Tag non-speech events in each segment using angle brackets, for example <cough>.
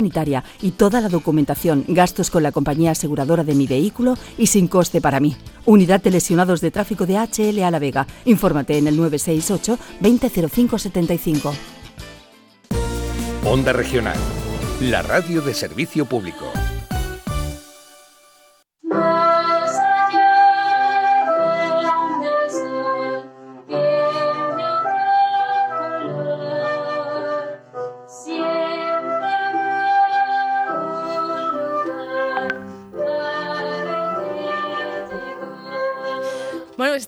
sanitaria y toda la documentación, gastos con la compañía aseguradora de mi vehículo y sin coste para mí. Unidad de lesionados de tráfico de HL a La Vega. Infórmate en el 968 200575. Onda Regional, la radio de servicio público.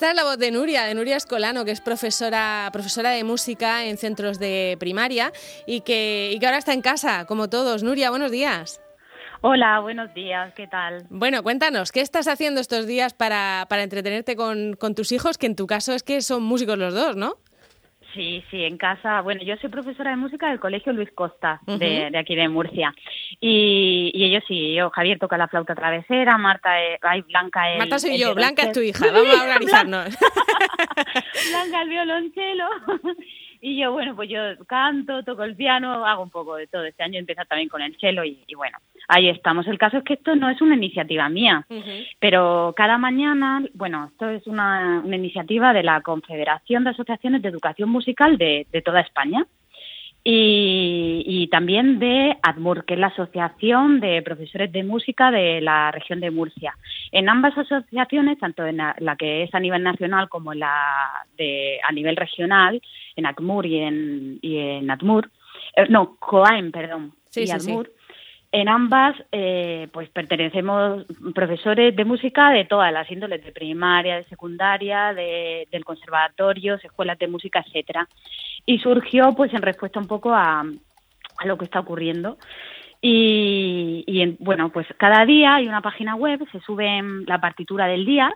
Esta es la voz de Nuria, de Nuria Escolano, que es profesora, profesora de música en centros de primaria y que, y que ahora está en casa, como todos. Nuria, buenos días. Hola, buenos días, ¿qué tal? Bueno, cuéntanos, ¿qué estás haciendo estos días para, para entretenerte con, con tus hijos, que en tu caso es que son músicos los dos, ¿no? Sí, sí, en casa. Bueno, yo soy profesora de música del Colegio Luis Costa, de, aquí de Murcia. Y, ellos sí, yo, Javier toca la flauta travesera, Marta, es, ay, Blanca es... Marta soy yo, Blanca es tu hija, vamos a organizarnos. <laughs> Blanca el violonchelo. Y yo, bueno, pues yo canto, toco el piano, hago un poco de todo. Este año he también con el cello y bueno, ahí estamos. El caso es que esto no es una iniciativa mía, pero cada mañana, bueno, esto es una, iniciativa de la Confederación de Asociaciones de Educación Musical de, toda España. Y, también de ADMUR, que es la Asociación de Profesores de Música de la región de Murcia. En ambas asociaciones, tanto en la, que es a nivel nacional como en la de, a nivel regional, en ACMUR y en, y en ADMUR, eh, no, COAEM, perdón, y ADMUR, en ambas, eh, pues pertenecemos profesores de música de todas las índoles, de primaria, de secundaria, de, del conservatorio, escuelas de música, etcétera. Y surgió, pues, en respuesta un poco a, a lo que está ocurriendo. Y, y bueno, pues cada día hay una página web, se sube la partitura del día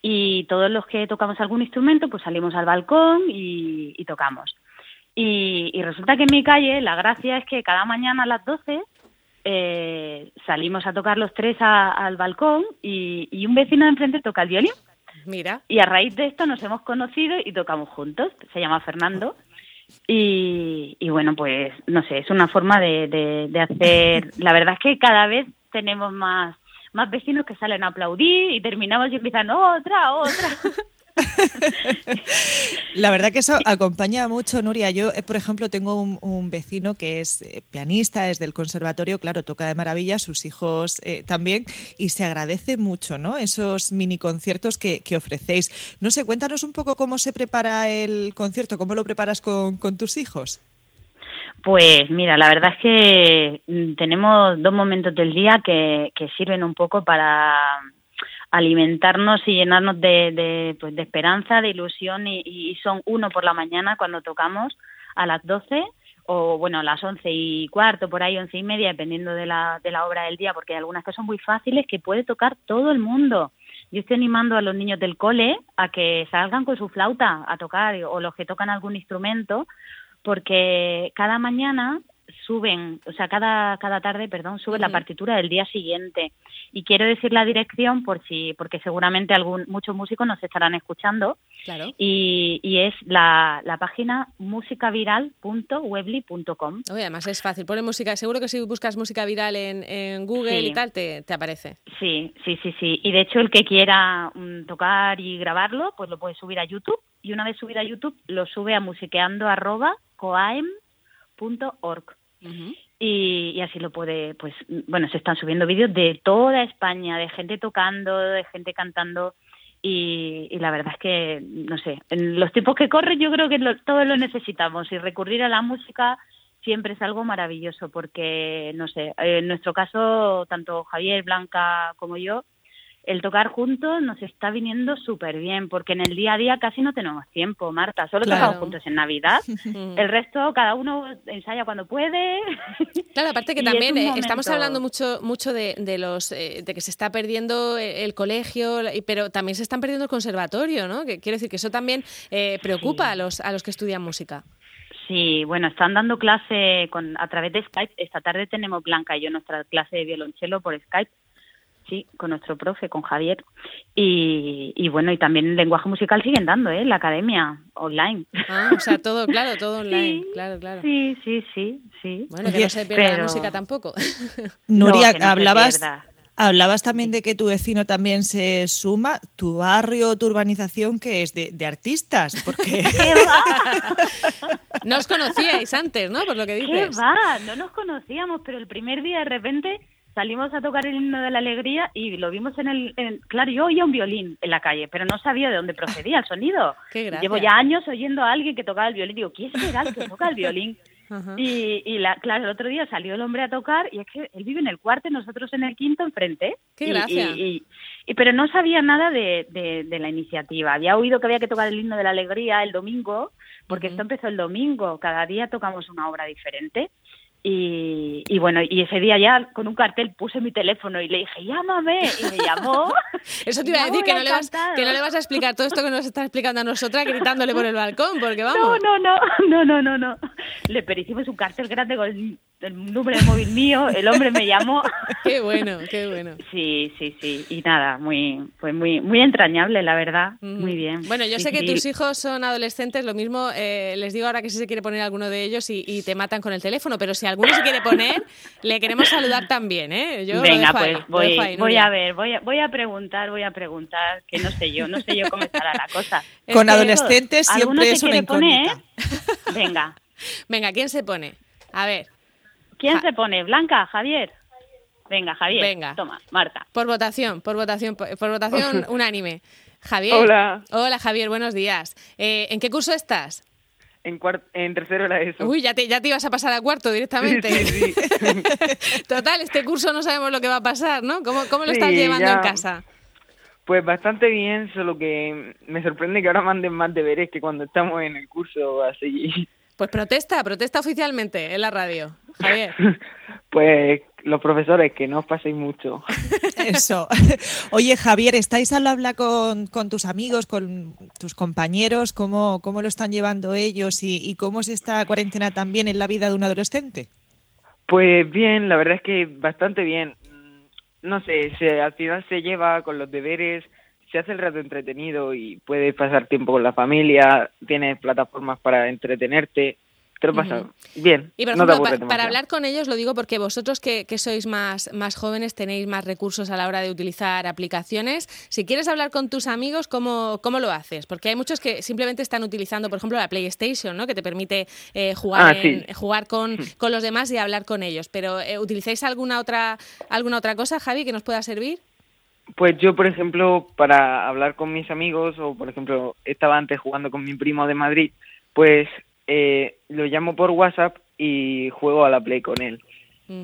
y todos los que tocamos algún instrumento, pues salimos al balcón y, y tocamos. Y, y, resulta que en mi calle la gracia es que cada mañana a las 12 eh, salimos a tocar los tres al balcón y, un vecino de enfrente toca el violín. Mira. Y a raíz de esto nos hemos conocido y tocamos juntos. Se llama Fernando. Y, bueno, pues no sé, es una forma de, de, hacer. La verdad es que cada vez tenemos más, más vecinos que salen a aplaudir y terminamos y empiezan otra, otra. <laughs> La verdad que eso acompaña mucho, Nuria. Yo, eh, por ejemplo, tengo un, vecino que es eh, pianista, es del conservatorio, claro, toca de maravilla, sus hijos eh, también, y se agradece mucho, ¿no? Esos mini conciertos que, ofrecéis. No sé, cuéntanos un poco cómo se prepara el concierto, cómo lo preparas con, tus hijos. Pues mira, la verdad es que mm, tenemos dos momentos del día que sirven un poco para alimentarnos y llenarnos de, de, pues, de esperanza, de ilusión y, son uno por la mañana cuando tocamos a las 12 o bueno, a las once y cuarto, por ahí once y media, dependiendo de la, de la obra del día, porque hay algunas que son muy fáciles que puede tocar todo el mundo. Yo estoy animando a los niños del cole a que salgan con su flauta a tocar o los que tocan algún instrumento, porque cada mañana suben, o sea, cada, cada tarde, perdón, suben la partitura del día siguiente. Y quiero decir la dirección por si, porque seguramente algún, muchos músicos nos estarán escuchando. Claro. Y, y es la, la página musicaviral.webly.com. Oye, además es fácil. Pone música, seguro que si buscas música viral en, en Google y tal, te, te, aparece. Sí, sí, sí, sí. Y de hecho, el que quiera mm, tocar y grabarlo, pues lo puede subir a YouTube. Y una vez subido a YouTube, lo sube a musiqueando.coaem.org y, así lo puede, pues, bueno, se están subiendo vídeos de toda España, de gente tocando, de gente cantando. Y, la verdad es que, no sé, en los tiempos que corren yo creo que todos lo necesitamos y recurrir a la música siempre es algo maravilloso porque, no sé, en nuestro caso, tanto Javier, Blanca como yo, el tocar juntos nos está viniendo súper bien, porque en el día a día casi no tenemos tiempo, Marta. Solo tocamos juntos en Navidad. <laughs> el resto, cada uno ensaya cuando puede. Claro, aparte que también eh, estamos hablando mucho mucho de, de los eh, de que se está perdiendo el colegio, pero también se están perdiendo el conservatorio, ¿no? Que quiero decir que eso también eh, preocupa a los a los que estudian música. Sí, bueno, están dando clase con, a través de Skype. Esta tarde tenemos Blanca y yo nuestra clase de violonchelo por Skype sí, con nuestro profe, con Javier. Y, y bueno, y también el lenguaje musical siguen dando, ¿eh? La academia, online. Ah, o sea, todo, claro, <laughs> todo online, claro, claro. Sí, sí, sí, sí. Bueno, que no se pierda la música tampoco. <laughs> Nuria, hablabas... Hablabas también de que tu vecino también se suma. ¿Tu barrio, tu urbanización, que es de, artistas? Porque... <laughs> no os conocíais antes, ¿no? Por lo que dices. ¿Qué va? No nos conocíamos, pero el primer día de repente salimos a tocar el himno de la alegría y lo vimos en el... claro, yo oía un violín en la calle, pero no sabía de dónde procedía el <laughs> sonido. Llevo ya años oyendo a alguien que tocaba el violín. Digo, ¿quién será el que toca el violín? <laughs> Y, y la, claro, el otro día salió el hombre a tocar y es que él vive en el cuarto y nosotros en el quinto enfrente. ¡Qué gracia! Y, pero no sabía nada de, de, la iniciativa. Había oído que había que tocar el himno de la alegría el domingo, porque esto empezó el domingo. Cada día tocamos una obra diferente. Y, y, bueno, y ese día ya con un cartel puse mi teléfono y le dije, llámame, y me llamó. <laughs> Eso te iba a decir, que no, le vas, que no le vas a explicar todo esto que nos está explicando a nosotras gritándole por el balcón, porque vamos. <laughs> No, no, no, no, no, no, no. Le hicimos un cartel grande con el número de móvil mío, el hombre me llamó. <laughs> Qué bueno, qué bueno. Sí, sí, sí. Y nada, muy, pues muy, muy entrañable, la verdad. Muy bien. Bueno, yo sé que tus hijos son adolescentes, lo mismo eh, les digo ahora que si se quiere poner alguno de ellos y, te matan con el teléfono, pero si alguno se quiere poner, le queremos saludar también, ¿eh? Yo Venga, pues voy, voy a ver, voy a, voy a preguntar, voy a preguntar, que no sé yo, no sé yo cómo estará la cosa. <laughs> Con adolescentes siempre es una incógnita. Venga. <laughs> Venga, ¿quién se pone? A ver. ¿Quién se pone? ¿Blanca? ¿Javier? Venga, Javier. Venga. Toma, Marta. Por votación, por votación, por, votación <laughs> unánime. Javier. Hola. Hola, Javier, buenos días. Eh, ¿En qué curso estás? En, en tercero era eso. Uy, ya te, ya te ibas a pasar a cuarto directamente. Sí, <laughs> Total, este curso no sabemos lo que va a pasar, ¿no? ¿Cómo, cómo lo estás llevando en casa? Pues bastante bien, solo que me sorprende que ahora manden más deberes que cuando estamos en el curso así. Pues protesta, protesta oficialmente en la radio. Javier. <laughs> pues los profesores, que no os paséis mucho. <laughs> Eso. Oye, Javier, ¿estáis al habla con, con tus amigos, con tus compañeros? ¿Cómo, cómo lo están llevando ellos y, cómo es esta cuarentena también en la vida de un adolescente? Pues bien, la verdad es que bastante bien. No sé, se, al final se lleva con los deberes, se hace el rato entretenido y puedes pasar tiempo con la familia, tienes plataformas para entretenerte. Te lo pasas bien. Y por ejemplo, para, hablar con ellos, lo digo porque vosotros que, sois más, más jóvenes tenéis más recursos a la hora de utilizar aplicaciones. Si quieres hablar con tus amigos, ¿cómo, cómo lo haces? Porque hay muchos que simplemente están utilizando, por ejemplo, la PlayStation, ¿no? que te permite eh, jugar, ah, jugar con, hmm. con, los demás y hablar con ellos. Pero eh, ¿utilizáis alguna otra, alguna otra cosa, Javi, que nos pueda servir? Pues yo, por ejemplo, para hablar con mis amigos, o por ejemplo, estaba antes jugando con mi primo de Madrid, pues eh, lo llamo por WhatsApp y juego a la Play con él.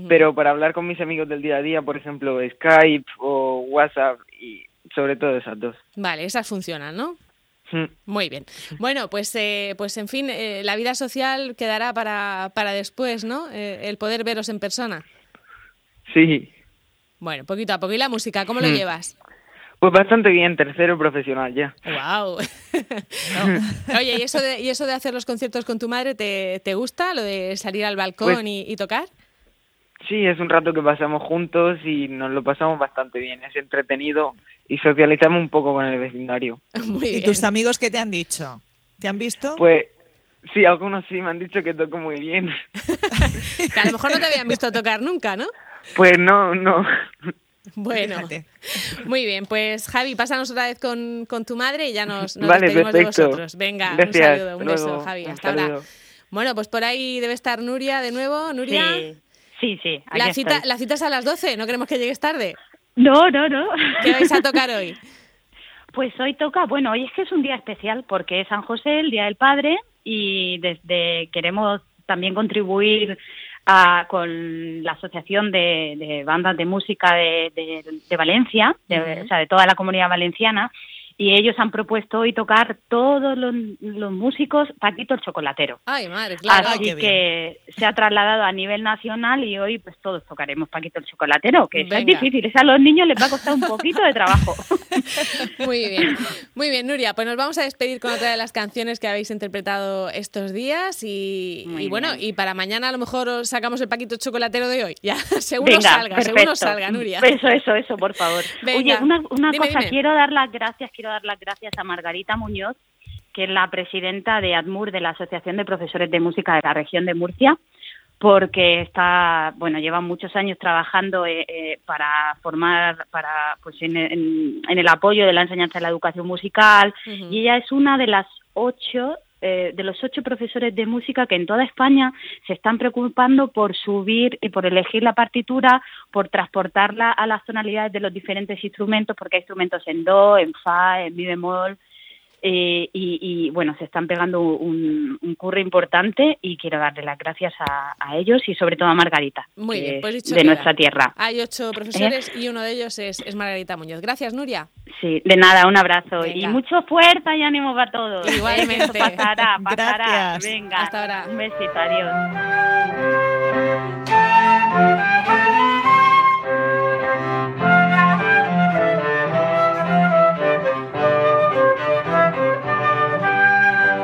Pero para hablar con mis amigos del día a día, por ejemplo, Skype o WhatsApp y sobre todo esas dos. Vale, esas funcionan, ¿no? Mm. Muy bien. Bueno, pues, eh, pues en fin, eh, la vida social quedará para, para después, ¿no? el poder veros en persona. Sí. Bueno, poquito a poco. ¿Y la música, cómo lo mm. llevas? Pues bastante bien, tercero profesional ya. ¡Wow! <laughs> Oye, ¿y eso, de, ¿y eso de hacer los conciertos con tu madre te, te gusta? ¿Lo de salir al balcón pues y, tocar? Sí, es un rato que pasamos juntos y nos lo pasamos bastante bien. Es entretenido y socializamos un poco con el vecindario. <laughs> ¿Y tus amigos qué te han dicho? ¿Te han visto? Pues sí, algunos sí me han dicho que toco muy bien. <laughs> que a lo mejor no te habían visto tocar nunca, ¿no? Pues no, no. Bueno, muy bien, pues Javi, pásanos otra vez con, con tu madre y ya nos, nos vale, despedimos de vosotros. Venga, un saludo, un beso, Javi, hasta ahora. Bueno, pues por ahí debe estar Nuria de nuevo. Nuria. Sí, sí, La cita, la cita es a las 12, no queremos que llegues tarde. No, no, no. ¿Qué vais a tocar hoy? <laughs> Pues hoy toca, bueno, hoy es que es un día especial porque es San José, el Día del Padre, y desde queremos también contribuir con la Asociación de, Bandas de Música de, Valencia, de, o sea, de toda la comunidad valenciana, y ellos han propuesto hoy tocar todos los, músicos Paquito el Chocolatero. Ay, madre, claro. Así que se ha trasladado a nivel nacional y hoy pues todos tocaremos Paquito el Chocolatero, que es difícil, es a los niños les va a costar un poquito de trabajo. <laughs> <laughs> Muy bien, muy bien, Nuria, pues nos vamos a despedir con otra de las canciones que habéis interpretado estos días y, bueno, y para mañana a lo mejor sacamos el Paquito Chocolatero de hoy, ya, <laughs> seguro salga, seguro salga, Nuria. Eso, eso, eso, por favor. Oye, una, una cosa, quiero dar las gracias, quiero dar las gracias a Margarita Muñoz, que es la presidenta de ADMUR, de la Asociación de Profesores de Música de la región de Murcia, porque está, bueno, lleva muchos años trabajando eh, eh, para formar, para, pues en, el apoyo de la enseñanza de la educación musical, y ella es una de las ocho eh, de los ocho profesores de música que en toda España se están preocupando por subir y por elegir la partitura, por transportarla a las tonalidades de los diferentes instrumentos, porque hay instrumentos en do, en fa, en mi bemol, eh, y, bueno, se están pegando un, un curro importante y quiero darle las gracias a, ellos y sobre todo a Margarita, Muy pues de nuestra tierra. Hay ocho profesores y uno de ellos es, Margarita Muñoz. Gracias, Nuria. Sí, de nada, un abrazo y mucho fuerza y ánimo para todos. Igualmente. <laughs> pasará, pasará. Venga, hasta ahora. Un besito, adiós.